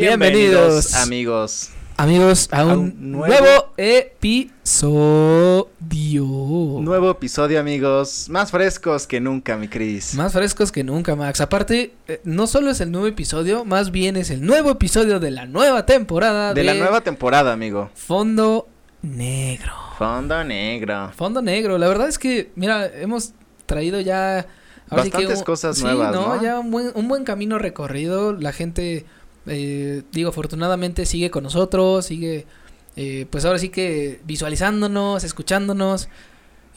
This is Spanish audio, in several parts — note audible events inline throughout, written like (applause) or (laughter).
Bienvenidos, amigos. Amigos, a un, A un nuevo... nuevo- episodio. Nuevo episodio, amigos. Más frescos que nunca, mi Cris. Más frescos que nunca, Max. Aparte, eh, no solo es el nuevo episodio, más bien es el nuevo episodio de la nueva temporada De la nueva temporada, amigo. Fondo Negro. Fondo negro. Fondo Negro. La verdad es que, mira, hemos traído ya... que Bastantes un- cosas sí, nuevas, ¿no? Ya un buen, un buen camino recorrido. La gente, eh, digo, afortunadamente sigue con nosotros, sigue, eh, pues ahora sí que visualizándonos, escuchándonos.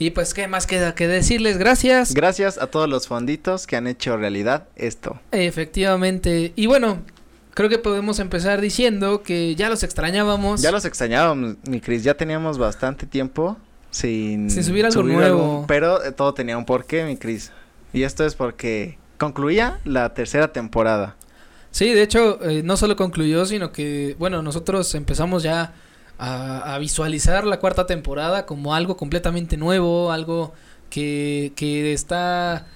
Y pues, ¿qué más queda que decirles? Gracias. Gracias a todos los fonditos que han hecho realidad esto. Efectivamente. Y bueno, creo que podemos empezar diciendo que ya los extrañábamos. Ya los extrañábamos, mi Cris. Ya teníamos bastante tiempo sin, Sin subir algo nuevo. pero eh, todo tenía un porqué, mi Cris. Y esto es porque concluía la tercera temporada. Sí, de hecho, eh, no solo concluyó, sino que, bueno, nosotros empezamos ya a, a visualizar la cuarta temporada como algo completamente nuevo, algo que, que está,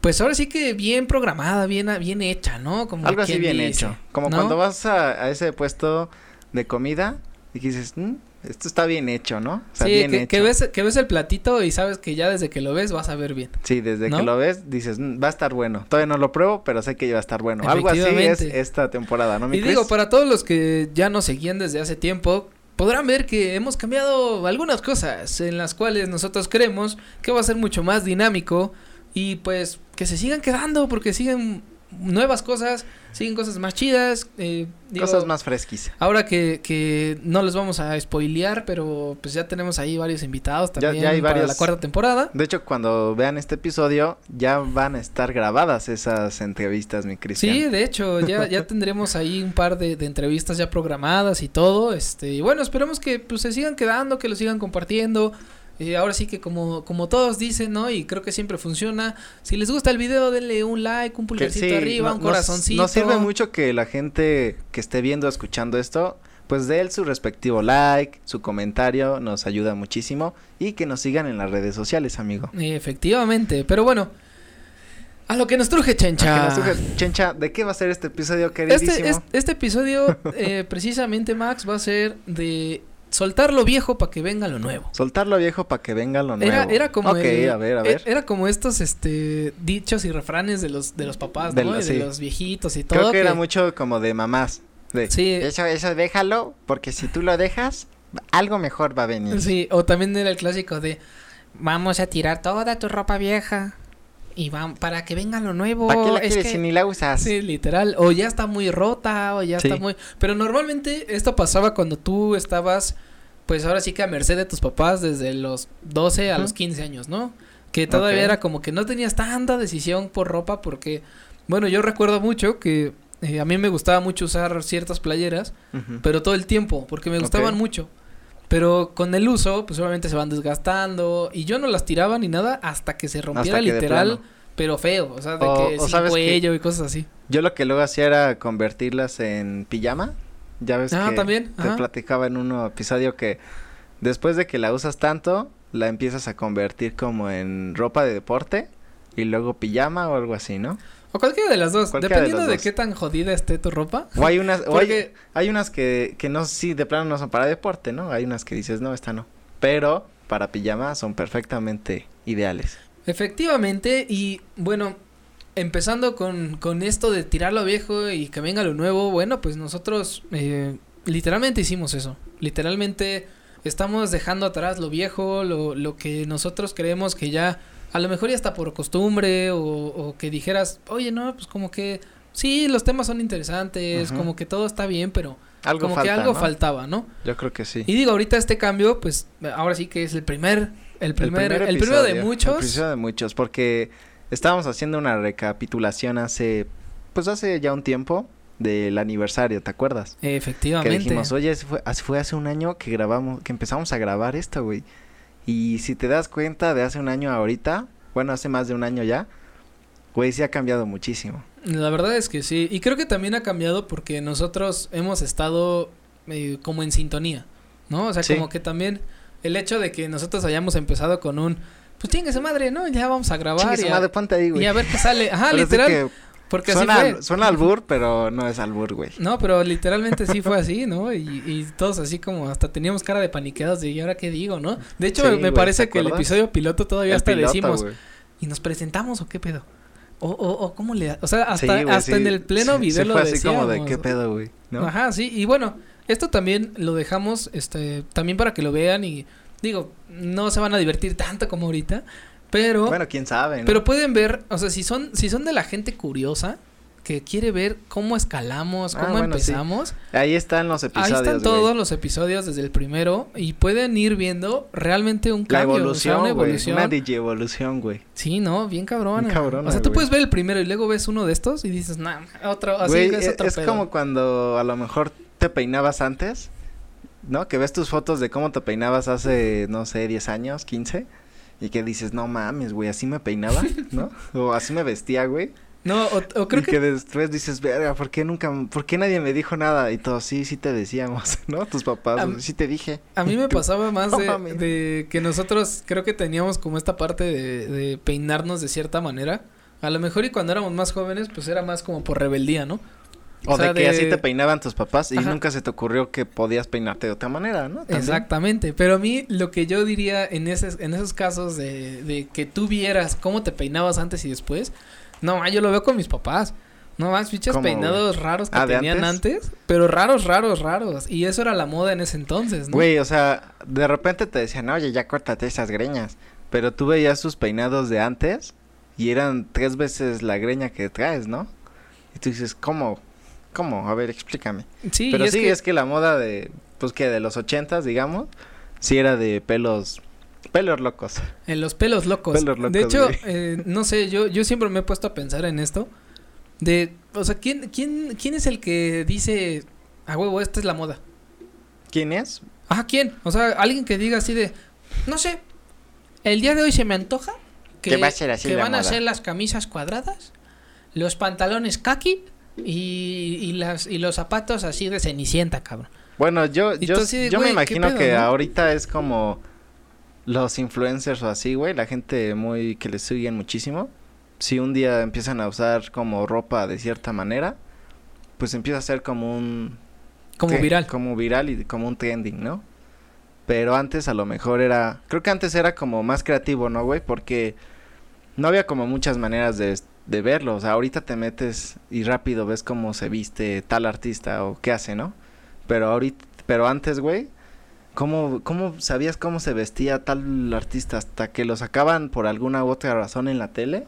pues ahora sí que bien programada, bien, bien hecha, ¿no? Como Algo así bien dice, hecho. Como ¿no? cuando vas a, a ese puesto de comida y que dices, "Mm, esto está bien hecho, ¿no? Sea, Sí, bien que, hecho. que ves, que ves el platito y sabes que ya desde que lo ves vas a ver bien. Sí, desde ¿no? que lo ves dices, "Mm, va a estar bueno. Todavía no lo pruebo, pero sé que va a estar bueno. Algo así es esta temporada, ¿no, mi Y digo, para todos los que ya nos seguían desde hace tiempo, podrán ver que hemos cambiado algunas cosas en las cuales nosotros creemos que va a ser mucho más dinámico y pues que se sigan quedando porque siguen nuevas cosas, siguen cosas más chidas. eh, digo, Cosas más fresquis. Ahora que, que no les vamos a spoilear, pero pues ya tenemos ahí varios invitados también ya hay para la cuarta temporada. De hecho, cuando vean este episodio, ya van a estar grabadas esas entrevistas, mi Cristian. Sí, de hecho, ya, (laughs) ya tendremos ahí un par de, de entrevistas ya programadas y todo, este, y bueno, esperemos que pues se sigan quedando, que lo sigan compartiendo, eh, ahora sí que como, como todos dicen, ¿no? Y creo que siempre funciona, si les gusta el video, denle un like, un Que pulgarcito sí, arriba, no- un corazoncito. Nos sirve mucho que la gente que esté viendo, escuchando esto, pues dé él su respectivo like, su comentario, nos ayuda muchísimo. Y que nos sigan en las redes sociales, amigo. Efectivamente, pero bueno, a lo que nos truje, Chencha. ¿A qué nos truje? Chencha, ¿de qué va a ser este episodio, queridísimo? Este, es- este episodio, eh, precisamente, Max, va a ser de soltar lo viejo para que venga lo nuevo. Soltar lo viejo para que venga lo nuevo. Era, era como Ok, el- a ver, a e- ver. Era como estos este dichos y refranes de los de los papás, De ¿no? Y de sí. los viejitos y todo. Creo que era mucho como de mamás. De, Sí. Eso, eso déjalo, porque si tú lo dejas, algo mejor va a venir. Sí, o también era el clásico de vamos a tirar toda tu ropa vieja y vamos para que venga lo nuevo. ¿Para qué la Es quieres que- si ni la usas? Sí, literal, o ya está muy rota o ya Sí. está muy Pero normalmente esto pasaba cuando tú estabas pues ahora sí que a merced de tus papás desde los 12 a los 15 años, ¿no? Que todavía era como que no tenías tanta decisión por ropa porque, bueno, yo recuerdo mucho que eh, a mí me gustaba mucho usar ciertas playeras, pero todo el tiempo, porque me gustaban mucho. Pero con el uso, pues obviamente se van desgastando y yo no las tiraba ni nada hasta que se rompiera literal, pero feo, o sea, de O- que o sin cuello y cosas así. Yo lo que luego hacía era convertirlas en pijama. Ya ves Ah, que también, te ajá. platicaba en un episodio que después de que la usas tanto, la empiezas a convertir como en ropa de deporte y luego pijama o algo así, ¿no? O cualquiera de las dos, Cualquiera dependiendo de, dos. qué tan jodida esté tu ropa. O hay unas, o hay, hay unas que, que no, sí, de plano no son para deporte, ¿no? Hay unas que dices, no, esta no. Pero para pijama son perfectamente ideales. Efectivamente, y bueno, empezando con, con esto de tirar lo viejo y que venga lo nuevo, bueno, pues nosotros eh, literalmente hicimos eso. Literalmente estamos dejando atrás lo viejo, lo, lo que nosotros creemos que ya, a lo mejor ya está por costumbre, o, o que dijeras, oye, no, pues como que sí, los temas son interesantes, como que todo está bien, pero Algo como falta, que algo ¿no? faltaba, ¿no? Yo creo que sí. Y digo, ahorita este cambio, pues ahora sí que es el primer, el primer, el, primer primero de muchos. El primero de muchos, porque estábamos haciendo una recapitulación hace, pues hace ya un tiempo del aniversario, ¿te acuerdas? Que Efectivamente. dijimos, oye, fue, hace- fue hace un año que grabamos, que empezamos a grabar esto, güey. Y si te das cuenta de hace un año a ahorita, bueno, hace más de un año ya, güey, sí ha cambiado muchísimo. La verdad es que sí. Y creo que también ha cambiado porque nosotros hemos estado eh, como en sintonía, ¿no? O sea, Sí. como que también el hecho de que nosotros hayamos empezado con un, pues chingue madre, ¿no? Ya vamos a grabar Chingue y a, madre, ponte ahí, güey. y a ver qué sale. Ajá, literal. que Porque así Suena, fue. suena albur, pero no es albur, güey. No, pero literalmente sí fue así, ¿no? Y, y todos así como hasta teníamos cara de paniqueados de ¿y ahora qué digo, no? De hecho, Sí, me, me güey, parece ¿te que el episodio piloto todavía El hasta piloto, decimos, güey. ¿y nos presentamos o qué pedo? O, o, o cómo le... O sea, hasta, Sí, güey, hasta en el pleno video sí lo fue así como de qué pedo, güey, ¿no? Ajá, sí, y bueno, esto también lo dejamos, este, también para que lo vean y, digo, no se van a divertir tanto como ahorita, pero... Bueno, quién sabe, ¿no? Pero pueden ver, o sea, si son, si son de la gente curiosa, que quiere ver cómo escalamos, Ah, cómo sí. empezamos, Ahí están los ahí episodios, están güey. todos los episodios desde el primero y pueden ir viendo realmente un La cambio, o sea, evolución, una güey. evolución. Una digievolución, güey. Sí, no, bien cabrona. Bien cabrona, o sea, tú güey. puedes ver el primero y luego ves uno de estos y dices, nah, otro, así es otro es pedo". como cuando a lo mejor te peinabas antes, ¿no? Que ves tus fotos de cómo te peinabas hace, no sé, 10 años, 15, y que dices, no mames, güey, así me peinaba, (laughs) ¿no? o así me vestía, güey. No, o, o creo y que, que... después dices, verga, ¿por qué nunca, por qué nadie me dijo nada? Y todos, sí, sí te decíamos, (laughs) ¿no? Tus papás, sí te dije. a mí me (laughs) pasaba más de, de que nosotros creo que teníamos como esta parte de, de peinarnos de cierta manera. A lo mejor y cuando éramos más jóvenes, pues era más como por rebeldía, ¿no? O, O sea, de que de- así te peinaban tus papás y Ajá. nunca se te ocurrió que podías peinarte de otra manera, ¿no? También. Exactamente, pero a mí lo que yo diría en ese, en esos casos de, de que tú vieras cómo te peinabas antes y después, no, yo lo veo con mis papás. No más fichas ¿Cómo, peinados raros que Ah, ¿de tenían antes? antes? pero raros, raros, raros. Y eso era la moda en ese entonces, ¿no? Güey, o sea, de repente te decían, oye, ya córtate esas greñas. Pero tú veías sus peinados de antes y eran tres veces la greña que traes, ¿no? Y tú dices, ¿cómo? ¿Cómo? A ver, explícame. sí, Pero es sí, que es que la moda de, pues que de los ochentas, digamos, sí era de pelos, pelos locos. en los pelos locos. Pelos locos, de hecho, eh, no sé, yo, yo siempre me he puesto a pensar en esto. De, o sea, ¿quién, quién, quién es el que dice, a huevo, esta es la moda? ¿Quién es? Ajá, ¿quién? O sea, alguien que diga así de, no sé, el día de hoy se me antoja que, va a ser así que la van a moda". ser las camisas cuadradas, los pantalones kaki y, y, las, y los zapatos así de cenicienta, cabrón. Bueno, yo, yo, yo me güey, ¿qué imagino pedo, que no? ahorita es como los influencers o así, güey, la gente muy que les siguen muchísimo. Si un día empiezan a usar como ropa de cierta manera, pues empieza a ser como un Como viral. como viral y como un trending, ¿no? Pero antes a lo mejor era, creo que antes era como más creativo, ¿no, güey? Porque no había como muchas maneras de, de verlo. O sea, ahorita te metes y rápido ves cómo se viste tal artista o qué hace, ¿no? Pero ahorita, pero antes, güey, ¿cómo, ¿cómo sabías cómo se vestía tal artista hasta que lo sacaban por alguna u otra razón en la tele?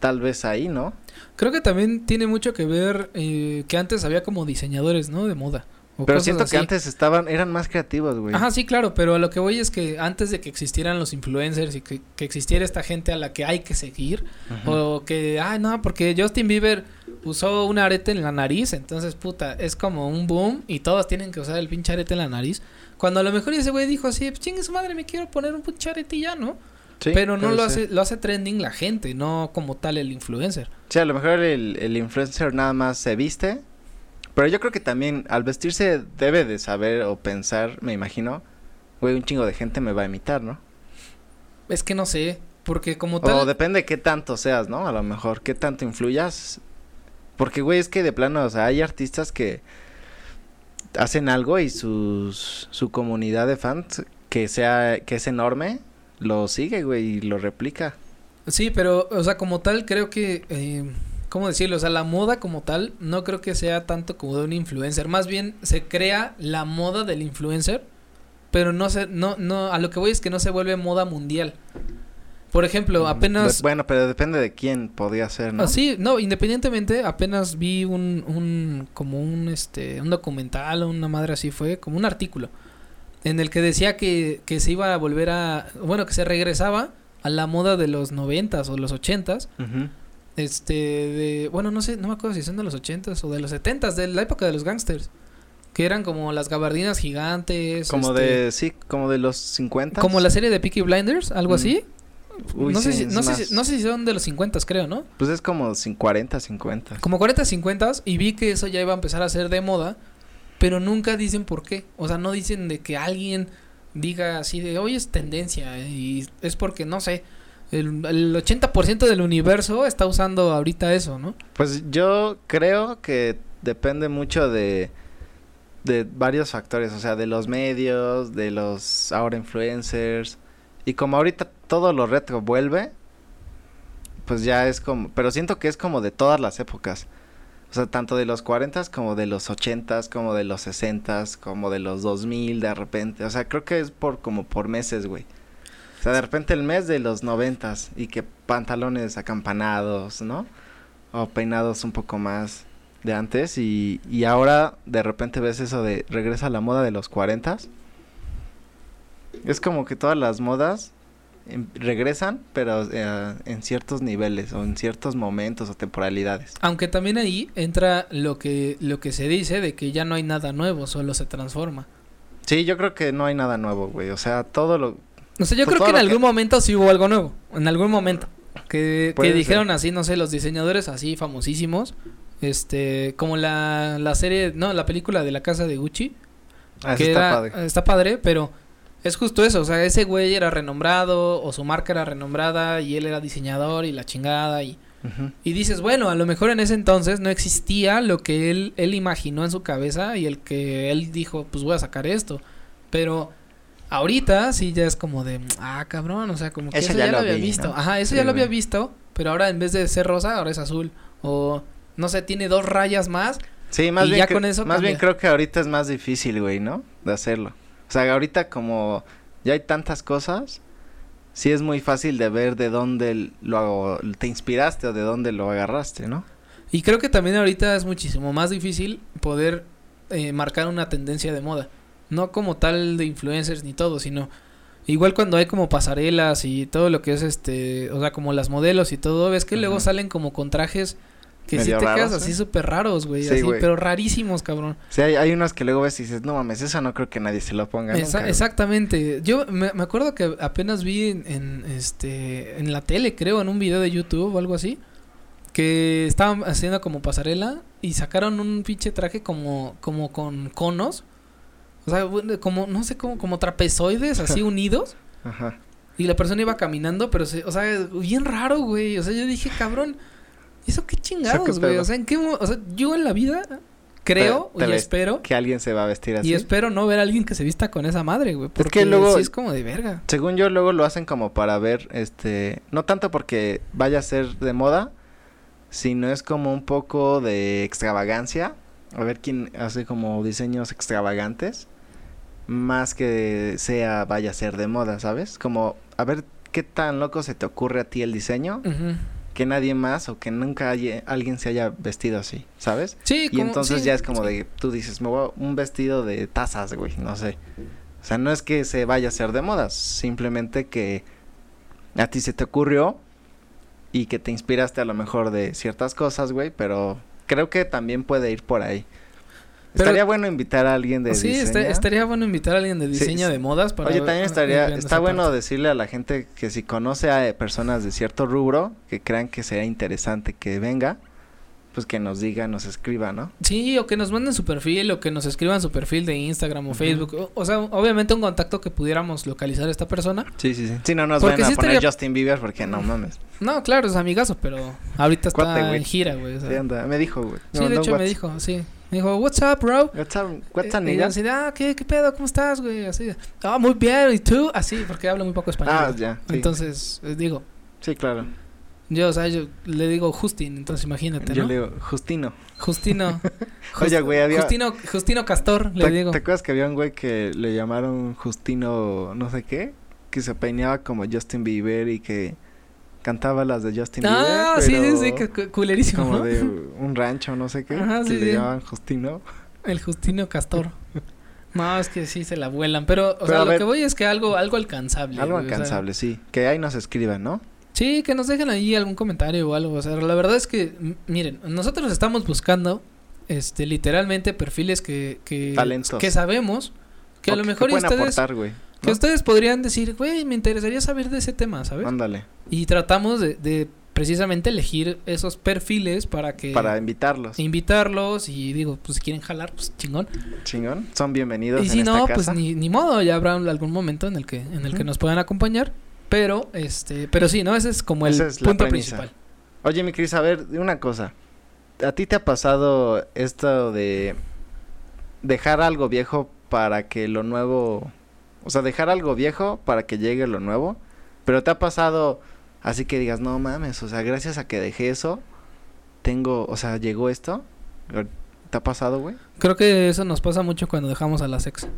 Tal vez ahí, ¿no? Creo que también tiene mucho que ver eh, que antes había como diseñadores, ¿no? De moda. O Pero siento así. que antes estaban, eran más creativos, güey. Ajá, sí, claro, pero a lo que voy es que antes de que existieran los influencers y que, que existiera esta gente a la que hay que seguir, o que, ay, no, porque Justin Bieber usó un arete en la nariz, entonces, puta, es como un boom y todos tienen que usar el pinche arete en la nariz. Cuando a lo mejor ese güey dijo así, pues chingue su madre, me quiero poner un pinche arete y ya, ¿no? Sí, pero no lo ser. hace, lo hace trending la gente, no como tal el influencer. Sí, a lo mejor el, el influencer nada más se viste. Pero yo creo que también al vestirse debe de saber o pensar, me imagino, güey, un chingo de gente me va a imitar, ¿no? Es que no sé, porque como tal... O depende qué tanto seas, ¿no? A lo mejor, qué tanto influyas. Porque, güey, es que de plano, o sea, hay artistas que hacen algo y sus, su comunidad de fans, que sea, que es enorme, lo sigue, güey, y lo replica. Sí, pero, o sea, como tal, creo que, eh, ¿cómo decirlo? O sea, la moda como tal, no creo que sea tanto como de un influencer. Más bien, se crea la moda del influencer, pero no se, no, no, a lo que voy es que no se vuelve moda mundial. Por ejemplo, apenas... De- bueno, pero depende de quién podría ser, ¿no? Ah, sí, no, independientemente, apenas vi un, un, como un, este, un documental o una madre así fue, como un artículo, en el que decía que, que se iba a volver a, bueno, que se regresaba a la moda de los noventas o los ochentas, Ujú. Este, de, bueno, no sé, no me acuerdo si son de los ochentas o de los setentas, de la época de los gangsters, que eran como las gabardinas gigantes, Como este, de, sí, como de los 50. como la serie de Peaky Blinders, algo Mm. así. Uy, no, sé si, no, sé si, no sé si son de los 50, creo, ¿no? Pues es como cin- 40, 50. Como 40, 50 y vi que eso ya iba a empezar a ser de moda, pero nunca dicen por qué. O sea, no dicen de que alguien diga así de hoy es tendencia y es porque no sé. El, el 80% del universo está usando ahorita eso, ¿no? Pues yo creo que depende mucho de, de varios factores, o sea, de los medios, de los ahora influencers. Y como ahorita todo lo retro vuelve, pues ya es como, pero siento que es como de todas las épocas. O sea, tanto de los 40 como de los 80 como de los 60 como de los 2000 de repente. O sea, creo que es por como por meses, güey. O sea, de repente el mes de los 90 y que pantalones acampanados, ¿no? O peinados un poco más de antes y, y ahora de repente ves eso de regresa a la moda de los 40 Es como que todas las modas em, regresan, pero eh, en ciertos niveles o en ciertos momentos o temporalidades. Aunque también ahí entra lo que lo que se dice de que ya no hay nada nuevo, solo se transforma. Sí, yo creo que no hay nada nuevo, güey. O sea, todo lo... O sea, yo Pues creo que en algún que- momento sí hubo algo nuevo. En algún momento. Que, que dijeron ser. así, no sé, los diseñadores así famosísimos. Este, como la, la serie, no, la película de la casa de Gucci. Ah, que está era- padre. está padre, pero es justo eso. O sea, ese güey era renombrado o su marca era renombrada y él era diseñador y la chingada y... Y dices, bueno, a lo mejor en ese entonces no existía lo que él, él imaginó en su cabeza y el que él dijo, pues voy a sacar esto. Pero ahorita sí ya es como de, ah, cabrón, o sea, como que Eso eso, ya ya, lo había vi, visto. ¿no? Ajá, eso Sí, ya lo había visto, pero ahora en vez de ser rosa, ahora es azul. O, no sé, tiene dos rayas más. Sí, más Y bien, ya cre- con eso más bien creo que ahorita es más difícil, güey, ¿no? De hacerlo. O sea, ahorita como ya hay tantas cosas, sí es muy fácil de ver de dónde lo te inspiraste o de dónde lo agarraste, ¿no? Y creo que también ahorita es muchísimo más difícil poder eh, marcar una tendencia de moda. No como tal de influencers ni todo, sino igual cuando hay como pasarelas y todo lo que es este, o sea, como las modelos y todo, ves que luego salen como con trajes que sí Medio te quedas raros, así ¿eh? súper raros, güey, Sí, así, güey. pero rarísimos, cabrón. Sí, hay, hay unos que luego ves y dices, no mames, eso no creo que nadie se lo ponga Esa- nunca, güey". exactamente. Yo me, me acuerdo que apenas vi en, en, este en la tele, creo, en un video de YouTube o algo así, que estaban haciendo como pasarela y sacaron un pinche traje como como con conos. O sea, bueno, como no sé cómo como trapezoides así unidos Ajá. y la persona iba caminando, pero se, o sea, bien raro, güey. O sea, yo dije, cabrón, ¿eso qué chingados, güey? O sea, ¿en qué o sea, yo en la vida creo Te- te y espero Que alguien se va a vestir así. y espero no ver a alguien que se vista con esa madre, güey. Porque luego- sí es como de verga. Según yo, luego lo hacen como para ver, este, no tanto porque vaya a ser de moda, sino es como un poco de extravagancia. A ver quién hace como diseños extravagantes, más que sea vaya a ser de moda, ¿sabes? Como a ver qué tan loco se te ocurre a ti el diseño, que nadie más o que nunca haya- alguien se haya vestido así, ¿sabes? Sí, Y entonces sí, ya es como sí. de, tú dices, me voy a un vestido de tazas, güey, no sé. O sea, no es que se vaya a hacer de moda, simplemente que a ti se te ocurrió y que te inspiraste a lo mejor de ciertas cosas, güey, pero creo que también puede ir por ahí. Pero- Estaría bueno invitar a alguien de Sí, diseño. esta- estaría bueno invitar a alguien de Sí, diseño sí. de modas para Oye, también estaría, está bueno parte. decirle a la gente que si conoce a personas de cierto rubro que crean que sería interesante que venga, pues que nos diga, nos escriba, ¿no? Sí, o que nos manden su perfil o que nos escriban su perfil de Instagram o. Facebook. O, o sea, obviamente un contacto que pudiéramos localizar a esta persona. Sí, sí, sí. Si no nos Porque van a sí poner estaría- Justin Bieber porque no mames. No, claro, es amigazo, pero ahorita está Cuate, en gira, güey. o sea. Sí, anda. Me dijo, güey. Sí, de hecho me dijo, sí. Me dijo, what's up, bro? What's up, what's Eh, up, y así ah, ¿qué, ¿qué pedo? ¿Cómo estás, güey? Así, ah, muy bien, ¿y tú? Así, porque hablo muy poco español. Ah, ya. Sí, Entonces, eh, digo, sí, claro. Yo, o sea, yo le digo Justin, entonces imagínate, Yo ¿no? le digo, Justino. Justino. (laughs) Oye, güey, había- Justino, Justino Castor, le ¿Te, digo. ¿Te acuerdas que había un güey que le llamaron Justino no sé qué? Que se peinaba como Justin Bieber y que cantaba las de Justin Ah, Bieber. sí, sí, pero sí, que- culerísimo, Como ¿no? de un rancho, no sé qué. Ajá, que sí, le sí. llamaban Justino. El Justino Castor. No, es que sí se la vuelan, pero, o Pero, sea, lo ver- que voy es que algo, algo alcanzable. Algo güey, o sea, alcanzable, sí. Que ahí nos escriban, ¿no? Sí, que nos dejen ahí algún comentario o algo. O sea, la verdad es que, miren, nosotros estamos buscando, este, literalmente perfiles que, que, que sabemos que O a lo mejor que ustedes, aportar, que ustedes podrían decir, güey, me interesaría saber de ese tema, ¿sabes? Ándale. Y tratamos de, de precisamente elegir esos perfiles para que Para invitarlos. invitarlos y digo, pues si quieren jalar, pues chingón. Chingón. Son bienvenidos Y en si esta no, casa. pues ni, ni modo, ya habrá algún momento en el que en el que nos puedan acompañar. Pero, este, pero sí, ¿no? Ese es como el es punto principal. Oye, mi Cris, a ver, una cosa. ¿A ti te ha pasado esto de dejar algo viejo para que lo nuevo... O sea, dejar algo viejo para que llegue lo nuevo? Pero te ha pasado así que digas, no mames, o sea, gracias a que dejé eso, tengo, o sea, llegó esto. ¿Te ha pasado, güey? Creo que eso nos pasa mucho cuando dejamos a la sex.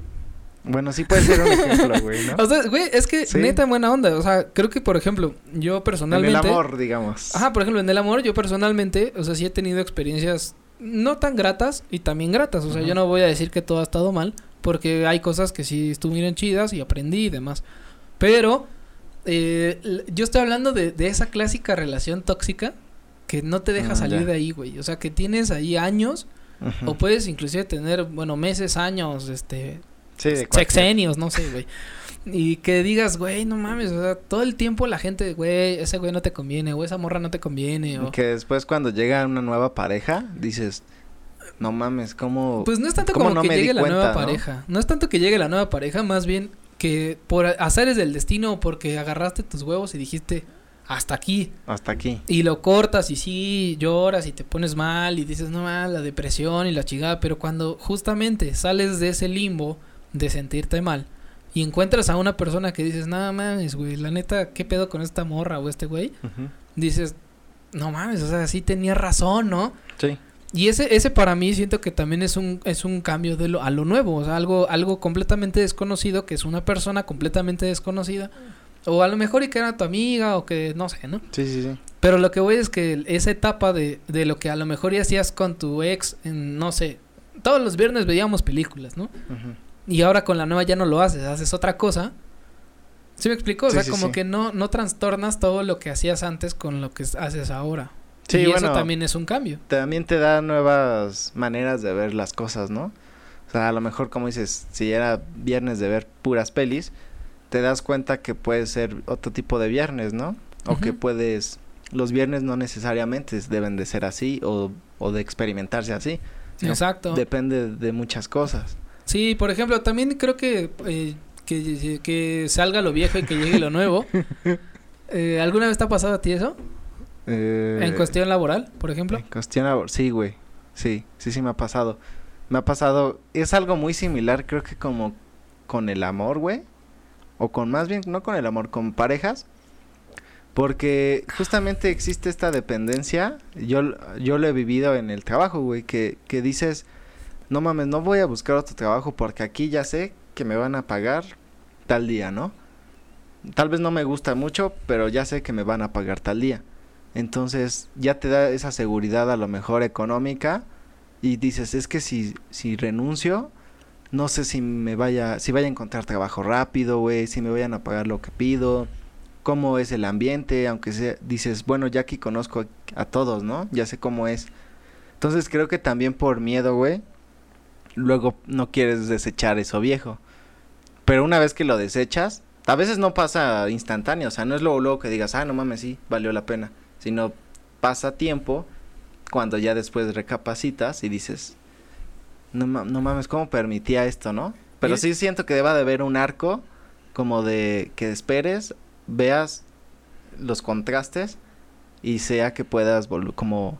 Bueno, sí puede ser un ejemplo, güey, ¿no? (laughs) O sea, güey, es que Sí. neta en buena onda. O sea, creo que, por ejemplo, yo En personalmente. el amor, digamos. Ajá, por ejemplo, en el amor, yo personalmente, o sea, sí he tenido experiencias no tan gratas y también gratas. O sea, yo no voy a decir que todo ha estado mal, porque hay cosas que sí estuvieron chidas y aprendí y demás. Pero eh, yo estoy hablando de, de esa clásica relación tóxica que no te deja Mm, salir ya. de ahí, güey. O sea, que tienes ahí años o puedes inclusive tener, bueno, meses, años, este, Sí, de cualquier- sexenios, no sé, güey. Y que digas, güey, no mames, o sea, todo el tiempo la gente, güey, ese güey no te conviene, o esa morra no te conviene, o... Que después cuando llega una nueva pareja, dices, no mames, ¿cómo...? Pues no es tanto ¿Cómo como no que llegue la cuenta, nueva no? pareja. ¿no? es tanto que llegue la nueva pareja, más bien que por azares del destino, porque agarraste tus huevos y dijiste, hasta aquí. Hasta aquí. Y lo cortas y sí, lloras y te pones mal y dices, no mal, la depresión y la chingada. Pero cuando justamente sales de ese limbo de sentirte mal y encuentras a una persona que dices, nada mames, güey, la neta, ¿qué pedo con esta morra o este güey? Dices, no mames, o sea, sí tenía razón, ¿no? Sí. Y ese, ese para mí siento que también es un, es un cambio de lo, a lo nuevo, o sea, algo, algo completamente desconocido, que es una persona completamente desconocida. O a lo mejor y que era tu amiga, o que no sé, ¿no? Sí, sí, sí. Pero lo que voy es que esa etapa de, de lo que a lo mejor ya hacías con tu ex, en, no sé, todos los viernes veíamos películas, ¿no? Y ahora con la nueva ya no lo haces, haces otra cosa. ¿Sí me explico? O sea, sí, como sí. que no, no trastornas todo lo que hacías antes con lo que haces ahora. Sí, y bueno, eso también es un cambio. también te da nuevas maneras de ver las cosas, ¿no? O sea, a lo mejor, como dices, si era viernes de ver puras pelis, te das cuenta que puede ser otro tipo de viernes, ¿no? O que puedes... Los viernes no necesariamente deben de ser así o, o de experimentarse así. Exacto. Depende de muchas cosas. Sí, por ejemplo, también creo que, eh, que, que salga lo viejo y que llegue lo nuevo. (laughs) Eh, ¿Alguna vez te ha pasado a ti eso? En Eh, cuestión laboral, por ejemplo. En cuestión labor- sí, güey. Sí, sí, sí me ha pasado. Me ha pasado, es algo muy similar, creo que como con el amor, güey. O con más bien, no con el amor, con parejas. Porque justamente existe esta dependencia. Yo, yo lo he vivido en el trabajo, güey. Que, que dices, no mames, no voy a buscar otro trabajo porque aquí ya sé que me van a pagar tal día, ¿no? Tal vez no me gusta mucho, pero ya sé que me van a pagar tal día. Entonces ya te da esa seguridad a lo mejor económica y dices, es que si, si renuncio, no sé si me vaya, si vaya a encontrar trabajo rápido, güey, si me vayan a pagar lo que pido, cómo es el ambiente, aunque sea, dices, bueno, ya aquí conozco a, a todos, ¿no? Ya sé cómo es. Entonces creo que también por miedo, güey, luego no quieres desechar eso viejo. Pero una vez que lo desechas, a veces no pasa instantáneo, o sea, no es luego, luego que digas, ah, no mames, sí, valió la pena, sino pasa tiempo cuando ya después recapacitas y dices, no, no mames, ¿cómo permitía esto, no? Pero sí siento que deba de haber un arco como de que esperes, veas los contrastes y sea que puedas volver como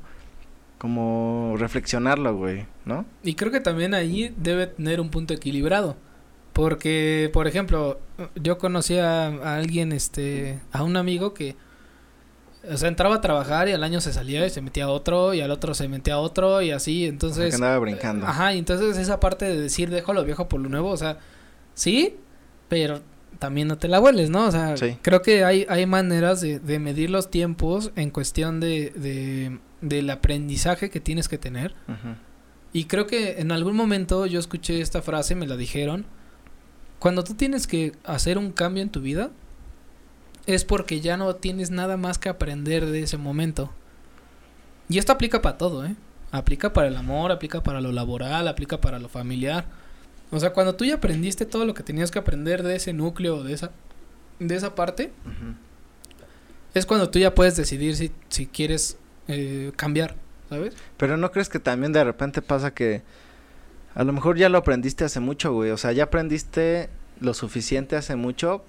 como reflexionarlo, güey, ¿no? Y creo que también ahí debe tener un punto equilibrado. Porque, por ejemplo, yo conocí a, a alguien, este, a un amigo que, o sea, entraba a trabajar y al año se salía y se metía a otro y al otro se metía a otro y así, entonces... que andaba brincando. Ajá, y entonces esa parte de decir dejo lo viejo por lo nuevo, o sea, sí, pero también no te la hueles, ¿no? O sea, Sí. creo que hay, hay maneras de, de medir los tiempos en cuestión de, de, del aprendizaje que tienes que tener. Y creo que en algún momento yo escuché esta frase, me la dijeron. Cuando tú tienes que hacer un cambio en tu vida, es porque ya no tienes nada más que aprender de ese momento. Y esto aplica para todo, ¿eh? Aplica para el amor, aplica para lo laboral, aplica para lo familiar. O sea, cuando tú ya aprendiste todo lo que tenías que aprender de ese núcleo, de esa, de esa parte, es cuando tú ya puedes decidir si, si quieres eh, cambiar, ¿sabes? Pero no crees que también de repente pasa que a lo mejor ya lo aprendiste hace mucho, güey. O sea, ya aprendiste lo suficiente hace mucho,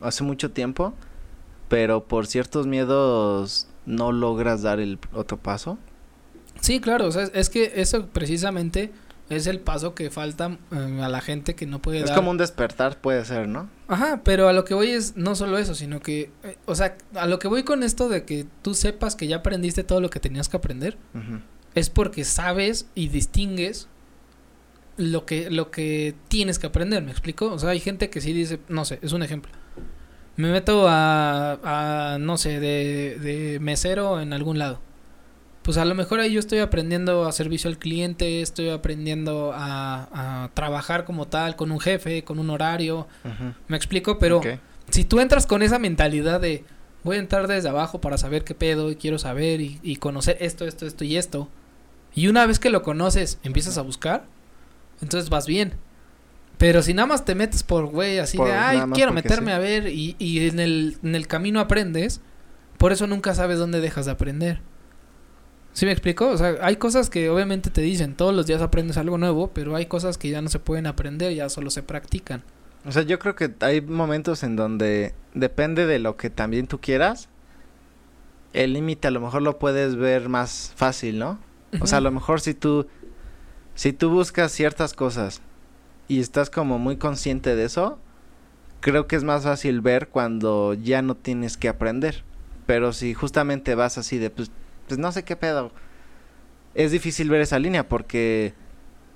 hace mucho tiempo, pero por ciertos miedos no logras dar el otro paso. Sí, claro, o sea, es que eso precisamente es el paso que falta eh, a la gente que no puede Es dar. como un despertar, puede ser, ¿no? Ajá, pero a lo que voy es no solo eso, sino que, eh, o sea, a lo que voy con esto de que tú sepas que ya aprendiste todo lo que tenías que aprender, es porque sabes y distingues lo que, lo que tienes que aprender, ¿me explico? O sea, hay gente que sí dice, no sé, es un ejemplo. Me meto a, a no sé, de, de mesero en algún lado. Pues a lo mejor ahí yo estoy aprendiendo a servicio al cliente, estoy aprendiendo a, a trabajar como tal, con un jefe, con un horario. ¿me explico? Pero si tú entras con esa mentalidad de voy a entrar desde abajo para saber qué pedo y quiero saber y, y conocer esto, esto, esto y esto. Y una vez que lo conoces, empiezas a buscar, entonces vas bien. Pero si nada más te metes por, güey, así Por- de, ay, quiero meterme sí. a ver y, y en, el, en el camino aprendes, por eso nunca sabes dónde dejas de aprender. ¿Sí me explico? O sea, hay cosas que obviamente te dicen, todos los días aprendes algo nuevo, pero hay cosas que ya no se pueden aprender, ya solo se practican. O sea, yo creo que hay momentos en donde depende de lo que también tú quieras. El límite a lo mejor lo puedes ver más fácil, ¿no? O sea, a lo mejor si tú si tú buscas ciertas cosas y estás como muy consciente de eso, creo que es más fácil ver cuando ya no tienes que aprender. Pero si justamente vas así de pues, pues no sé qué pedo. Es difícil ver esa línea porque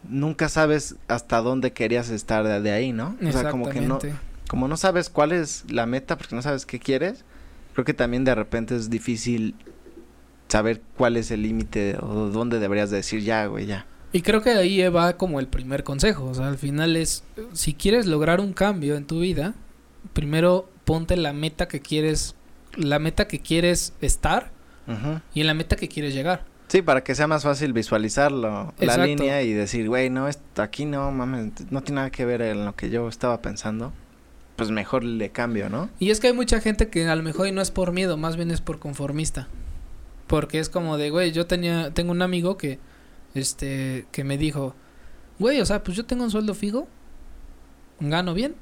nunca sabes hasta dónde querías estar de, de ahí, ¿no? O sea, como que no como no sabes cuál es la meta porque no sabes qué quieres, creo que también de repente es difícil saber cuál es el límite o dónde deberías de decir ya, güey, ya. Y creo que ahí va como el primer consejo. O sea, al final es, si quieres lograr un cambio en tu vida, primero ponte la meta que quieres, la meta que quieres estar Y en la meta que quieres llegar. Sí, para que sea más fácil visualizarlo, la línea y decir, güey, no, aquí no, mames, no tiene nada que ver en lo que yo estaba pensando. Pues mejor le cambio, ¿no? Y es que hay mucha gente que a lo mejor y no es por miedo, más bien es por conformista. Porque es como de, güey, yo tenía, tengo un amigo que, este, que me dijo, güey, o sea, pues yo tengo un sueldo fijo, gano bien,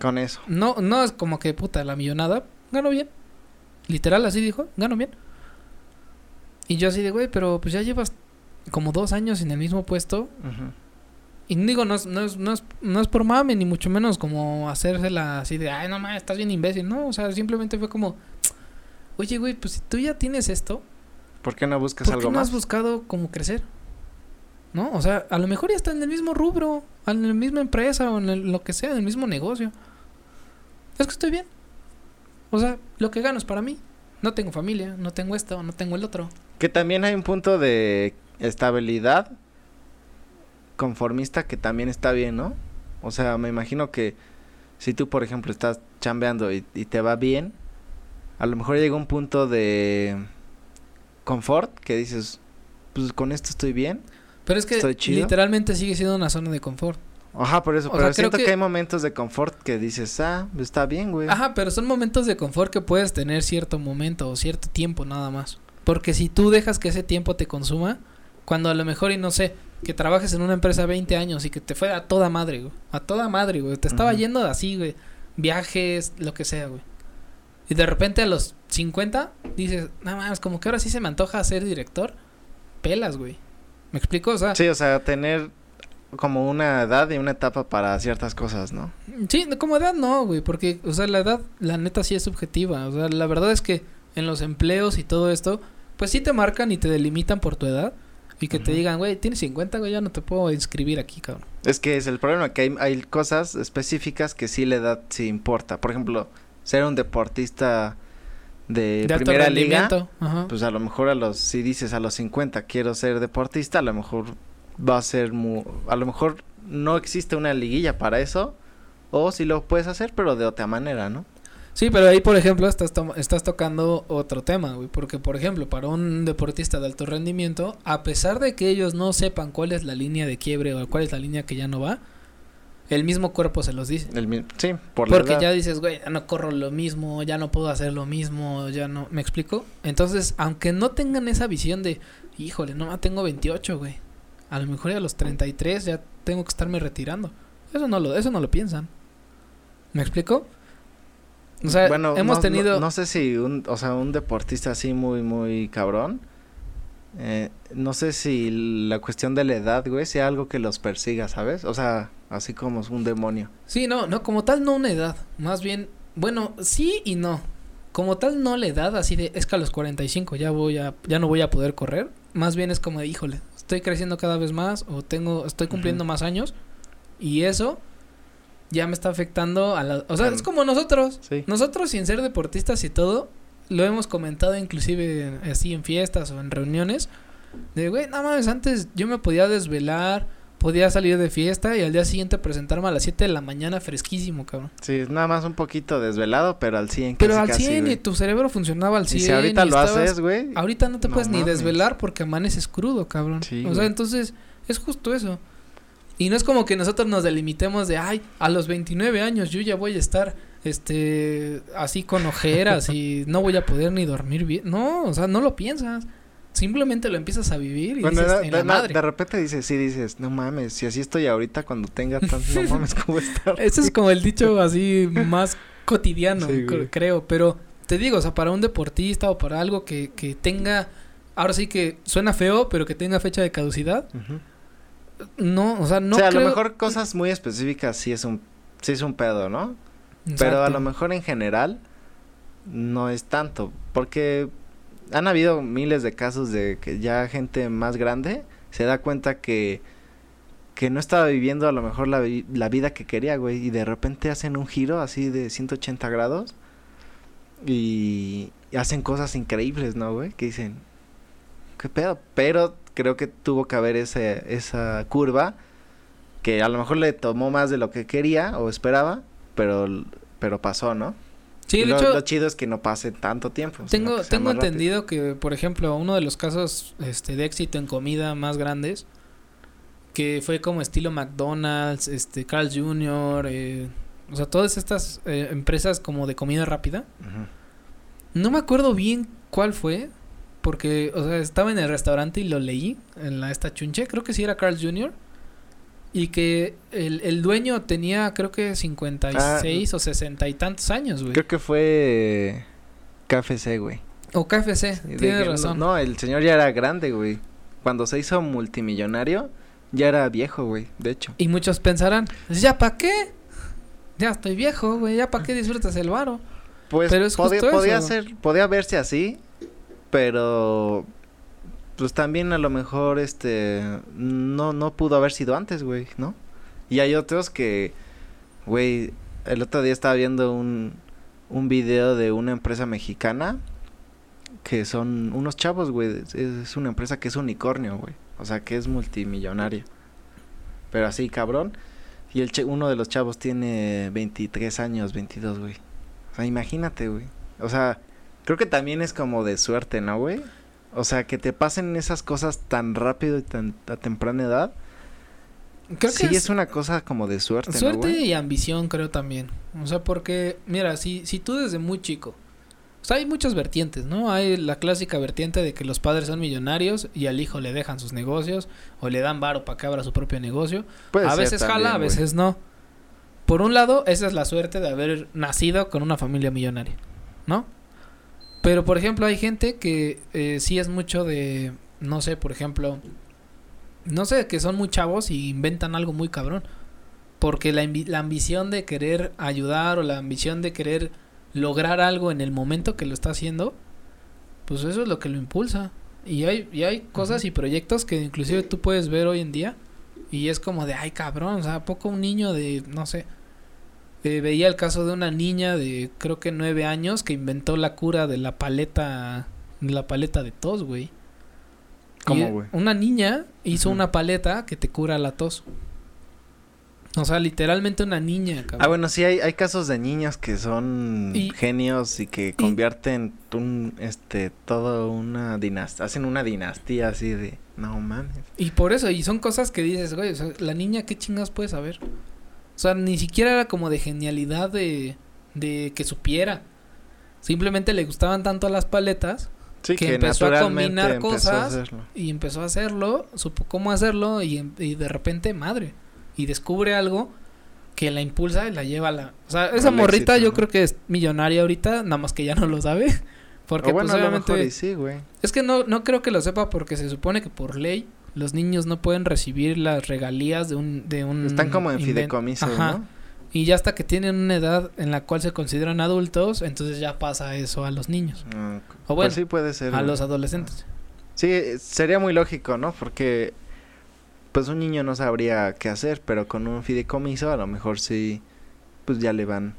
Con eso. No, no es como que puta la millonada, gano bien. Literal así dijo, gano bien. Y yo así de, güey, pero pues ya llevas como dos años en el mismo puesto. Ujú. Y digo, no es, no es, no es, no es por mame, ni mucho menos como hacérsela así de, ay, no mames, estás bien imbécil. No, o sea, simplemente fue como, oye, güey, pues si tú ya tienes esto, ¿Por qué no buscas ¿por qué algo no más? has buscado como crecer? ¿No? O sea, a lo mejor ya está en el mismo rubro, en la misma empresa o en el- lo que sea, en el mismo negocio. Es que estoy bien. O sea, lo que gano es para mí. No tengo familia, no tengo esto, no tengo el otro. Que también hay un punto de estabilidad conformista que también está bien, ¿no? O sea, me imagino que si tú, por ejemplo, estás chambeando y, y te va bien, a lo mejor llega un punto de confort que dices, pues con esto estoy bien. Pero es que literalmente sigue siendo una zona de confort. Ajá, por eso, O pero sea, creo siento que... que- hay momentos de confort que dices, ah, está bien, güey. Ajá, pero son momentos de confort que puedes tener cierto momento o cierto tiempo nada más. Porque si tú dejas que ese tiempo te consuma, cuando a lo mejor, y no sé, que trabajes en una empresa 20 años y que te fuera a toda madre, güey. A toda madre, güey. Te estaba yendo así, güey. Viajes, lo que sea, güey. Y de repente a los 50 dices, nada más, como que ahora sí se me antoja ser director. Pelas, güey. ¿Me explico? O sea, Sí, o sea, tener como una edad y una etapa para ciertas cosas, ¿no? Sí, como edad no, güey, porque, o sea, la edad, la neta sí es subjetiva. O sea, la verdad es que en los empleos y todo esto, pues sí te marcan y te delimitan por tu edad. Y que te digan, güey, tienes 50, güey, ya no te puedo inscribir aquí, cabrón. Es que es el problema, que hay, hay cosas específicas que sí la edad sí importa. Por ejemplo, ser un deportista de, primera liga. Ajá. pues a lo mejor a los, si dices a los 50 quiero ser deportista, a lo mejor va a ser muy, a lo mejor no existe una liguilla para eso, o si lo puedes hacer, pero de otra manera, ¿no? Sí, pero ahí, por ejemplo, estás, to- estás tocando otro tema, güey. Porque, por ejemplo, para un deportista de alto rendimiento, a pesar de que ellos no sepan cuál es la línea de quiebre o cuál es la línea que ya no va, el mismo cuerpo se los dice. El, sí, por la Porque ya dices, güey, ya no corro lo mismo, ya no puedo hacer lo mismo, ya no. ¿Me explico? Entonces, aunque no tengan esa visión de, híjole, no, tengo 28, güey. A lo mejor ya a los 33 ya tengo que estarme retirando. Eso no lo, eso no lo piensan. ¿Me explico? O sea, bueno, hemos no, tenido... No, no, sé si un, o sea, un deportista así muy, muy cabrón. Eh, no sé si la cuestión de la edad, güey, sea algo que los persiga, ¿sabes? O sea, así como es un demonio. Sí, no, no, como tal no una edad. Más bien, bueno, sí y no. Como tal no la edad, así de, es que a los 45 ya voy a, ya no voy a poder correr. Más bien es como de, híjole, estoy creciendo cada vez más o tengo, estoy cumpliendo uh -huh. más años. Y eso ya me está afectando a la... O sea, um, es como nosotros. Sí. Nosotros sin ser deportistas y todo, lo hemos comentado inclusive así en fiestas o en reuniones. De, güey, nada más antes yo me podía desvelar, podía salir de fiesta y al día siguiente presentarme a las 7 de la mañana fresquísimo, cabrón. Sí, nada más un poquito desvelado, pero al 100 Pero casi, al 100 casi, y tu cerebro funcionaba al 100. Y si ahorita y lo estabas... haces, güey. Ahorita no te no puedes ni desvelar porque amaneces crudo, cabrón. Sí, o sea, güey. entonces es justo eso. Y no es como que nosotros nos delimitemos de, ay, a los 29 años yo ya voy a estar, este, así con ojeras y (laughs) no voy a poder ni dormir bien. No, o sea, no lo piensas. Simplemente lo empiezas a vivir y Bueno, dices, de, en la de- madre. de repente dices, sí, dices, no mames, si así estoy ahorita cuando tenga tanto, no mames, ¿cómo estar? (laughs) Ese es como el dicho así más cotidiano, Sí, creo. Pero te digo, o sea, para un deportista o para algo que, que tenga, ahora sí que suena feo, pero que tenga fecha de caducidad, Ujú. No, o sea, no o sea, a lo mejor cosas muy específicas sí es un, sí es un pedo, ¿no? Pero a lo mejor en general no es tanto, porque han habido miles de casos de que ya gente más grande se da cuenta que que no estaba viviendo a lo mejor la, vi- la vida que quería, güey, y de repente hacen un giro así de 180 grados y, y hacen cosas increíbles, ¿no, güey? Que dicen, ¿qué pedo? Pero creo que tuvo que haber ese, esa curva que a lo mejor le tomó más de lo que quería o esperaba, pero, pero pasó, ¿no? Sí, de lo, hecho, lo chido es que no pase tanto tiempo. tengo, tengo rápido. entendido que, por ejemplo, uno de los casos este, de éxito en comida más grandes, que fue como estilo McDonald's, este, Carl Jr., eh, o sea, todas estas eh, empresas como de comida rápida. No me acuerdo bien cuál fue, porque, o sea, estaba en el restaurante y lo leí en la esta chunche, creo que sí era Carl Jr. Y que el, el dueño tenía, creo que 56 o 60 y tantos años, güey. Ah, Creo que fue KFC, güey. O KFC, Sí, de tienes que- razón. No, el señor ya era grande, güey. Cuando se hizo multimillonario, ya era viejo, güey, de hecho. Y muchos pensarán, "Pues, ¿ya para qué? Ya estoy viejo, güey, ¿ya para qué disfrutas el varo? Pues Pero es podía, justo podía eso. ser, podía verse así, pero pues también a lo mejor este no no pudo haber sido antes, güey, ¿no? Y hay otros que güey, el otro día estaba viendo un un video de una empresa mexicana que son unos chavos, güey, es, una empresa que es unicornio, güey. O sea, que es multimillonaria. Pero así, cabrón. Y el che- uno de los chavos tiene 23 años, 22, güey. O sea, imagínate, güey. O sea, creo que también es como de suerte, ¿no, güey? O sea, que te pasen esas cosas tan rápido y tan a temprana edad. Creo sí, que es, una cosa como de suerte, ¿no, Suerte y ambición, creo también. O sea, porque, mira, si, si tú desde muy chico. O sea, hay muchas vertientes, ¿no? Hay la clásica vertiente de que los padres son millonarios y al hijo le dejan sus negocios o le dan varo para que abra su propio negocio. Puede a veces también, jala, a veces no. Por un lado, esa es la suerte de haber nacido con una familia millonaria, ¿no? Pero, por ejemplo, hay gente que eh, sí es mucho de, no sé, por ejemplo, no sé, que son muy chavos y inventan algo muy cabrón. Porque la, la ambición de querer ayudar o la ambición de querer lograr algo en el momento que lo está haciendo, pues eso es lo que lo impulsa. Y hay, y hay cosas y proyectos que inclusive tú puedes ver hoy en día y es como de, ay cabrón, o sea, ¿a poco un niño de, no sé, eh, veía el caso de una niña de creo que nueve años que inventó la cura de la paleta, la paleta de tos, güey. ¿Cómo, Y, güey? Una niña hizo una paleta que te cura la tos. O sea, literalmente una niña, cabrón. Ah, bueno, sí, hay, hay casos de niños que son Y- genios y que convierten un, este, todo una dinastía, hacen una dinastía así de, no mames. Y por eso, y son cosas que dices, güey, o sea, la niña, ¿qué chingas puede saber? O sea, ni siquiera era como de genialidad de, de que supiera. Simplemente le gustaban tanto las paletas Sí, Que empezó a combinar empezó cosas. hacerlo. y empezó a hacerlo, supo cómo hacerlo y, em- y de repente, madre. Y descubre algo que la impulsa y la lleva a la... O sea, esa Al morrita éxito, yo ¿no? creo que es millonaria ahorita, nada más que ya no lo sabe. (laughs) Porque O bueno, pues a lo obviamente... sí, güey. Es que no, no creo que lo sepa porque se supone que por ley los niños no pueden recibir las regalías de un... De un Están como en fideicomiso. ¿no? Y ya hasta que tienen una edad en la cual se consideran adultos, entonces ya pasa eso a los niños. Ah, O bueno, pues sí puede ser. a los adolescentes. Sí, sería muy lógico, ¿no? Porque pues un niño no sabría qué hacer, pero con un fideicomiso a lo mejor sí pues ya le van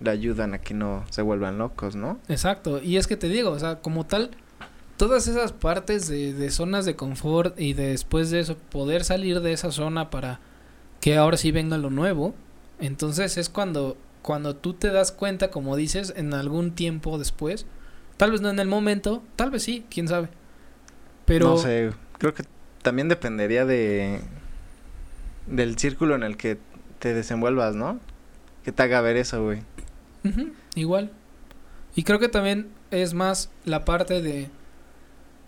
le ayudan a que no se vuelvan locos, ¿no? Exacto, y es que te digo, o sea, como tal, todas esas partes de, de zonas de confort y de después de eso poder salir de esa zona para que ahora sí venga lo nuevo, entonces es cuando, cuando tú te das cuenta, como dices, en algún tiempo después, tal vez no en el momento, tal vez sí, quién sabe, pero... No sé, creo que también dependería de del círculo en el que te desenvuelvas, ¿no? Que te haga ver eso, güey. Igual. Y creo que también es más la parte de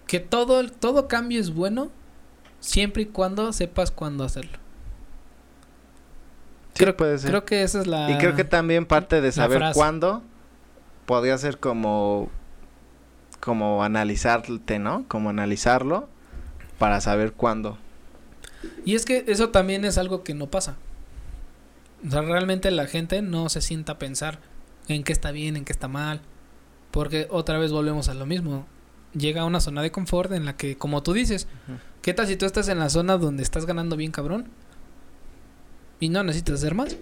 que todo, todo cambio es bueno siempre y cuando sepas cuándo hacerlo. Sí, Creo- puede ser. Creo que esa es la... Y creo que también parte de saber cuándo podría ser como como analizarte, ¿no? Como analizarlo para saber cuándo. Y es que eso también es algo que no pasa. O sea, realmente la gente no se sienta a pensar en qué está bien, en qué está mal. Porque otra vez volvemos a lo mismo. Llega a una zona de confort en la que, como tú dices. ¿qué tal si tú estás en la zona donde estás ganando bien cabrón? Y no necesitas hacer más.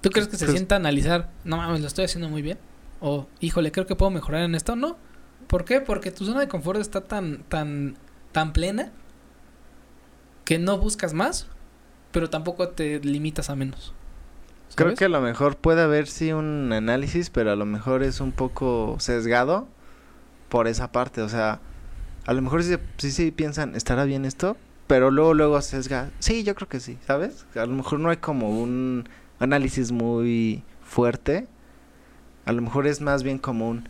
¿Tú crees que se Pues- sienta a analizar, no mames, lo estoy haciendo muy bien? O, híjole, creo que puedo mejorar en esto. No. ¿Por qué? Porque tu zona de confort está tan, tan, tan plena que no buscas más, pero tampoco te limitas a menos. Creo que a lo mejor puede haber sí un análisis, pero a lo mejor es un poco sesgado por esa parte. O sea, a lo mejor sí, sí, sí piensan, ¿estará bien esto? Pero luego, luego sesga. Sí, yo creo que sí, ¿sabes? A lo mejor no hay como un análisis muy fuerte. A lo mejor es más bien como un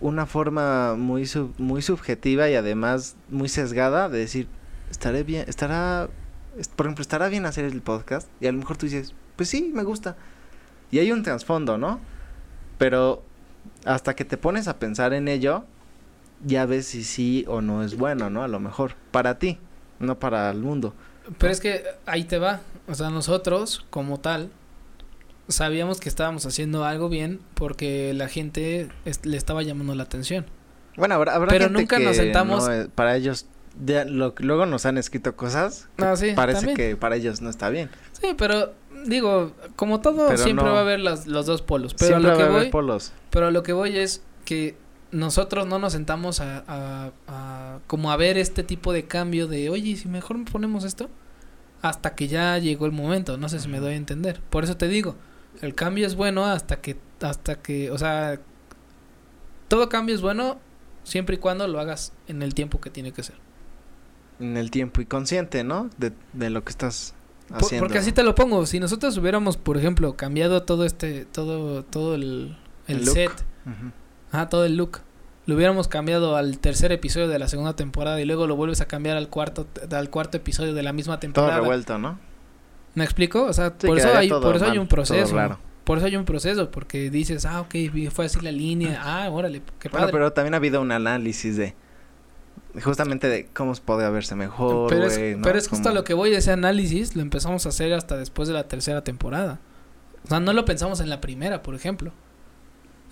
una forma muy muy subjetiva y además muy sesgada de decir, estaré bien, estará es- por ejemplo, estará bien hacer el podcast y a lo mejor tú dices, pues sí, me gusta. Y hay un trasfondo, ¿no? Pero hasta que te pones a pensar en ello, ya ves si sí o no es bueno, ¿no? A lo mejor para ti, no para el mundo. Pero es que ahí te va. O sea, nosotros, como tal, sabíamos que estábamos haciendo algo bien porque la gente es- le estaba llamando la atención. Bueno, habrá, habrá Pero gente nunca nos que sentamos- no, para ellos ya lo- luego nos han escrito cosas que Ah, sí, parece también. que para ellos no está bien. Sí, pero digo, como todo, Pero siempre no. va a haber los, los dos polos. Pero Siempre a lo que va a haber voy, polos. pero a lo que voy es que nosotros no nos sentamos a, a- a- como a ver este tipo de cambio de, oye, si mejor ponemos esto, hasta que ya llegó el momento. No sé si me doy a entender. Por eso te digo, el cambio es bueno hasta que, hasta que, o sea, todo cambio es bueno siempre y cuando lo hagas en el tiempo que tiene que ser. En el tiempo y consciente, ¿no? De, de lo que estás Por- haciendo. porque así te lo pongo. Si nosotros hubiéramos, por ejemplo, cambiado todo este, todo, todo el, el, El set, ah, todo el look, lo hubiéramos cambiado al tercer episodio de la segunda temporada y luego lo vuelves a cambiar al cuarto, al cuarto episodio de la misma Todo temporada. revuelto, ¿no? ¿Me explico? O sea, Sí, por eso hay, todo por eso hay un todo proceso. Por eso hay un proceso, porque dices, ah, ok, fue así la línea, (laughs) ah, órale, qué Bueno, padre. pero también ha habido un análisis de justamente de cómo podría verse mejor, pero, es, pero es justo a lo que voy, ese análisis lo empezamos a hacer hasta después de la tercera temporada. O sea, no lo pensamos en la primera, por ejemplo.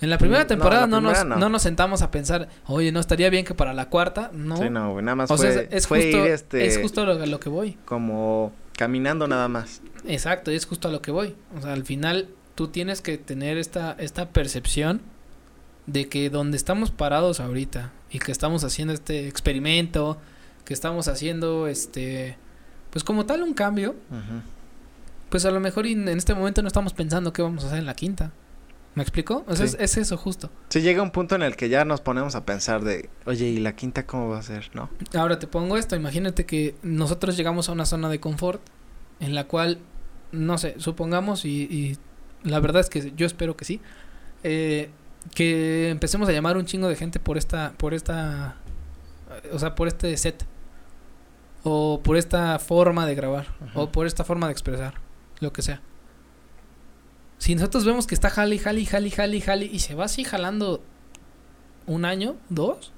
En la primera Mm, no, temporada no, primera nos, no. no nos sentamos a pensar, oye, no estaría bien que para la cuarta, no. Sí, no, güey, nada más o fue, sea, es fue justo, ir este es justo lo, a lo que voy. como caminando nada más. Exacto, es justo a lo que voy. O sea, al final tú tienes que tener esta, esta percepción de que donde estamos parados ahorita y que estamos haciendo este experimento, que estamos haciendo este, pues como tal un cambio, pues a lo mejor en este momento no estamos pensando qué vamos a hacer en la quinta. ¿Me explico? O sea, Sí. es, es eso justo. Sí llega un punto en el que ya nos ponemos a pensar de, oye, ¿y la quinta cómo va a ser, no? Ahora te pongo esto, imagínate que nosotros llegamos a una zona de confort en la cual, no sé, supongamos y, y la verdad es que yo espero que sí, eh, que empecemos a llamar un chingo de gente por esta, por esta, o sea, por este set. O por esta forma de grabar. O por esta forma de expresar. Lo que sea. Si nosotros vemos que está jali, jali, jali, jali, jali. Y se va así jalando un año, dos.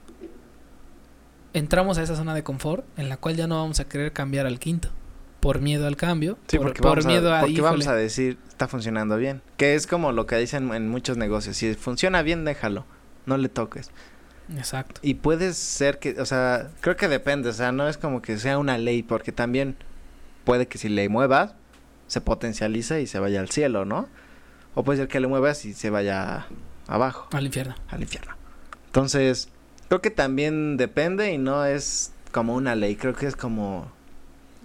Entramos a esa zona de confort en la cual ya no vamos a querer cambiar al quinto. Por miedo al cambio. Sí, por, porque, por vamos, miedo a, a, porque vamos a decir, está funcionando bien. Que es como lo que dicen en muchos negocios. Si funciona bien, déjalo. No le toques. Exacto. Y puede ser que, o sea, creo que depende. O sea, no es como que sea una ley. Porque también puede que si le muevas, se potencialice y se vaya al cielo, ¿no? O puede ser que le muevas y se vaya abajo, Al infierno. al infierno. Entonces, creo que también depende y no es como una ley. Creo que es como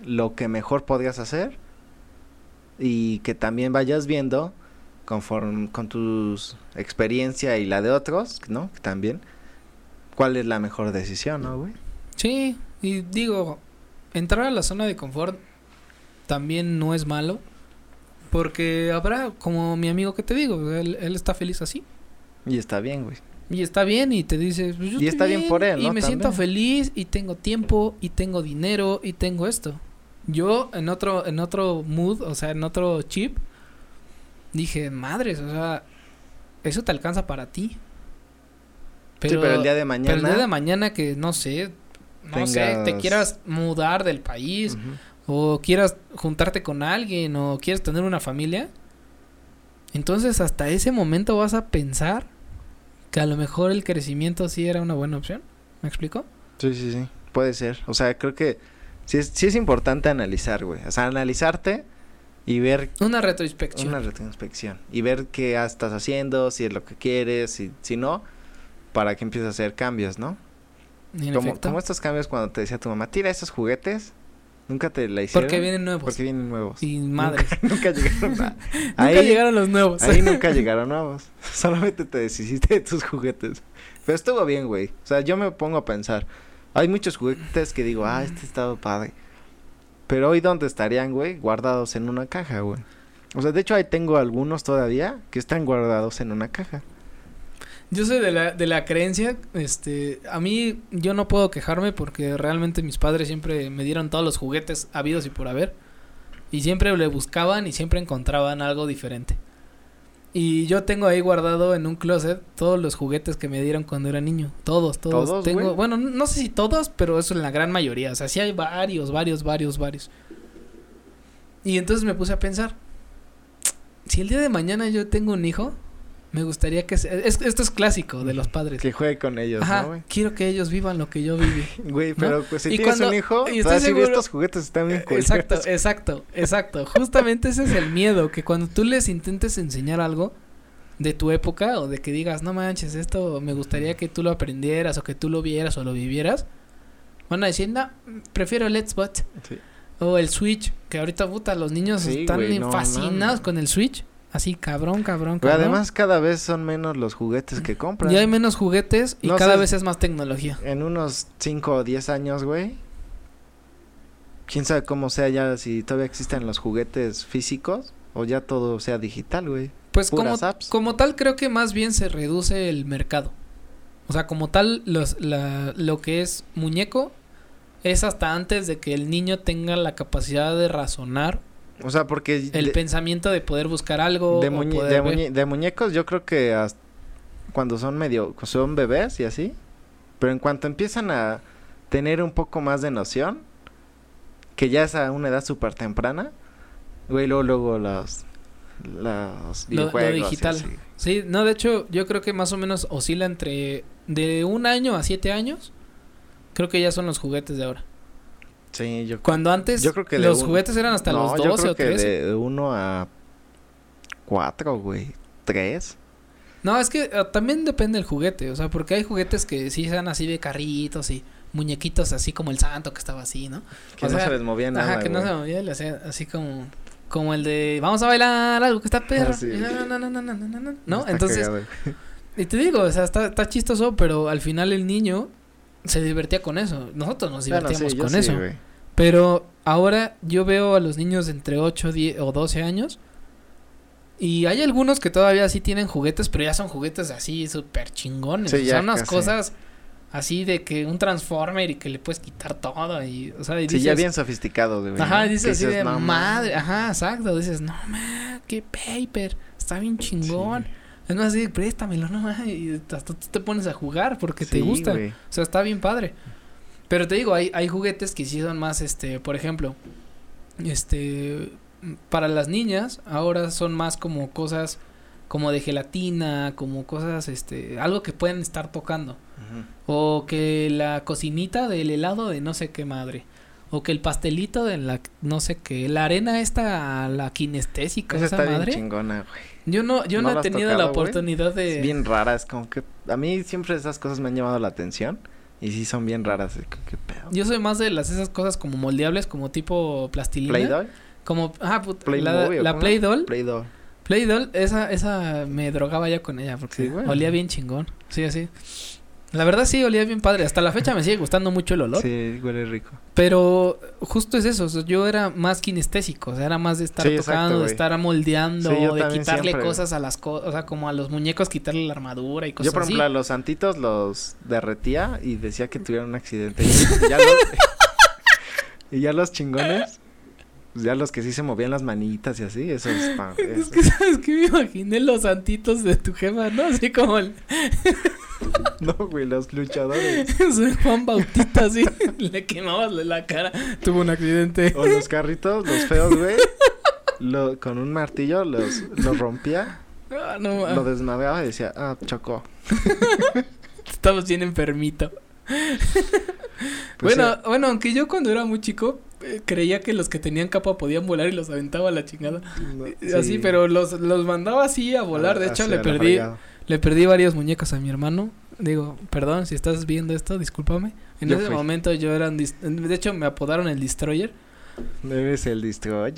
lo que mejor podrías hacer y que también vayas viendo conforme con tu experiencia y la de otros, ¿no? También cuál es la mejor decisión, ¿no, güey? Sí, y digo, entrar a la zona de confort también no es malo. Porque habrá, como mi amigo que te digo, él, él está feliz así. Y está bien, güey. Y está bien y te dice, pues yo Y estoy está bien por él, Y ¿no? me siento feliz y tengo tiempo y tengo dinero y tengo esto. Yo en otro, en otro mood, o sea, en otro chip, dije, madres, o sea, eso te alcanza para ti. sí, pero el día de mañana. pero el día de mañana que no sé, no sé, te quieras mudar del país o quieras juntarte con alguien o quieres tener una familia, entonces hasta ese momento vas a pensar que a lo mejor el crecimiento sí era una buena opción. ¿Me explico? Sí, sí, sí. Puede ser. O sea, creo que sí es, sí es importante analizar, güey. O sea, analizarte y ver Una retroinspección. una retrospección. Y ver qué estás haciendo, si es lo que quieres, si, si no, para que empieces a hacer cambios, ¿no? Como, estos cambios cuando te decía tu mamá, tira esos juguetes. Nunca te la hicieron. Porque vienen nuevos. Porque vienen nuevos. Y madres. (laughs) Nunca llegaron a- (laughs) Nunca ahí, llegaron los nuevos. ahí (laughs) nunca llegaron nuevos. Solamente te deshiciste de tus juguetes. Pero estuvo bien, güey. O sea, yo me pongo a pensar. Hay muchos juguetes que digo, ah, este estaba padre. Pero hoy, ¿dónde estarían, güey? Guardados en una caja, güey. O sea, de hecho, ahí tengo algunos todavía que están guardados en una caja. Yo soy de la, de la creencia, este, a mí yo no puedo quejarme porque realmente mis padres siempre me dieron todos los juguetes habidos y por haber. Y siempre le buscaban y siempre encontraban algo diferente. Y yo tengo ahí guardado en un closet todos los juguetes que me dieron cuando era niño. Todos, todos. ¿Todos, tengo, güey? bueno, no sé si todos, pero eso en la gran mayoría. O sea, sí hay varios, varios, varios, varios. Y entonces me puse a pensar, si el día de mañana yo tengo un hijo, me gustaría que... se- es- esto es clásico de los padres. Que juegue con ellos, Ajá, ¿no, güey? quiero que ellos vivan lo que yo viví. (laughs) Güey, pero pues si Y tienes cuando- un hijo, y estoy seguro- estos juguetes están bien (laughs) culeros". Exacto, exacto, exacto. Justamente ese es el miedo, que cuando tú les intentes enseñar algo de tu época o de que digas, no manches, esto me gustaría que tú lo aprendieras o que tú lo vieras o lo vivieras, van a decir, no, prefiero el Xbox Sí. o el Switch, que ahorita puta, los niños Sí, están güey, no, fascinados no. con el Switch. Así, cabrón, cabrón, cabrón. además cada vez son menos los juguetes que compran. ya hay menos juguetes y No cada sé- vez es más tecnología. En unos 5 o 10 años, güey. Quién sabe cómo sea ya, si todavía existen los juguetes físicos o ya todo sea digital, güey. Pues como, apps. como tal creo que más bien se reduce el mercado. O sea, como tal los, la, lo que es muñeco es hasta antes de que el niño tenga la capacidad de razonar, O sea, porque el de, pensamiento de poder buscar algo. de o muñe- poder de ver. muñe- de muñecos yo creo que hasta cuando son medio, son bebés y así. Pero en cuanto empiezan a tener un poco más de noción, que ya es a una edad súper temprana, güey, luego, luego los, los Lo- lo digital. así. Sí, no, de hecho yo creo que más o menos oscila entre de un año a siete años. Creo que ya son los juguetes de ahora. Sí, yo Cuando antes Yo creo que los un- juguetes eran hasta no, los yo 12 creo o que 13. de 1 a 4, güey. 3. No, es que ah, también depende del juguete, o sea, porque hay juguetes que sí sean así de carritos y muñequitos así como el santo que estaba así, ¿no? Que O no sea, se les movía nada. Ajá, que no se movía, le hacía así como como el de vamos a bailar algo que está (laughs) perro. Ah, sí. No, no, no, no, no, no, no, ¿no? Está Entonces, cagado. (laughs) y te digo, o sea, está, está chistoso, pero al final el niño se divertía con eso. Nosotros nos Bueno, divertíamos sí, yo con sí, eso. güey. Pero ahora yo veo a los niños de entre 8 10, o 12 años. Y hay algunos que todavía sí tienen juguetes, pero ya son juguetes así súper chingones. Sí, o sea, unas casi. cosas Así de que un Transformer y que le puedes quitar todo y, o sea, y Sí, ya bien sofisticado, güey. Ajá, dices así de "No madre, mames". ajá, exacto, dices, no man, qué paper, está bien chingón. Es más así, préstamelo, no man, y hasta tú te pones a jugar porque te gusta. güey. O sea, está bien padre. Pero te digo, hay, hay juguetes que sí son más, este, por ejemplo, este, para las niñas, ahora son más como cosas como de gelatina, como cosas, este, algo que pueden estar tocando. O que la cocinita del helado de no sé qué madre. O que el pastelito de la no sé qué. La arena esta, la kinestésica, Esa esa, está bien madre. chingona, güey. Yo no, yo no, ¿No la he tenido la tocado, oportunidad de. Es bien rara, es como que... A mí siempre esas cosas me han llamado la atención. Y sí son bien raras, como, ¿qué pedo? Yo soy más de las esas cosas como moldeables, como tipo plastilina. ¿Play-Doh? Como, ah, Play la, Movie, ¿o la cómo? Play Doll. Play-Doh. Play Doll, esa, esa me drogaba ya con ella porque Sí, olía bien chingón. Sí, así. La verdad sí, olía bien padre. Hasta la fecha me sigue gustando mucho el olor. Sí, huele rico. Pero justo es eso, yo era más kinestésico, o sea, era más de estar Sí, exacto, tocando, de estar moldeando, Sí, yo de quitarle siempre. cosas a las cosas, o sea, como a los muñecos quitarle la armadura y Yo, cosas por así. ejemplo, a los santitos los derretía y decía que tuvieron un accidente. (laughs) Y ya, los, (laughs) y ya los chingones, pues ya los que sí se movían las manitas y así, eso es pa- (laughs) Es que sabes que me imaginé los santitos de tu jefa, ¿no? Así como el (laughs) No, güey, los luchadores. (laughs) soy Juan Bautista, así, le quemabas la cara, tuvo un accidente. O los carritos, los feos, güey. Lo, con un martillo los, los rompía, Ah, no, lo desmadeaba y decía, ah, chocó. estamos bien enfermito. Pues, bueno, bueno, aunque yo cuando era muy chico creía que los que tenían capa podían volar y los aventaba a la chingada. no, Eh, Así, sí, pero los, los mandaba así a volar. De hecho, así le perdí, le perdí varios muñecos a mi hermano. Digo, perdón si estás viendo esto, discúlpame. En Yo ese fui. momento yo era un de hecho me apodaron el destroyer Eres el destroyer.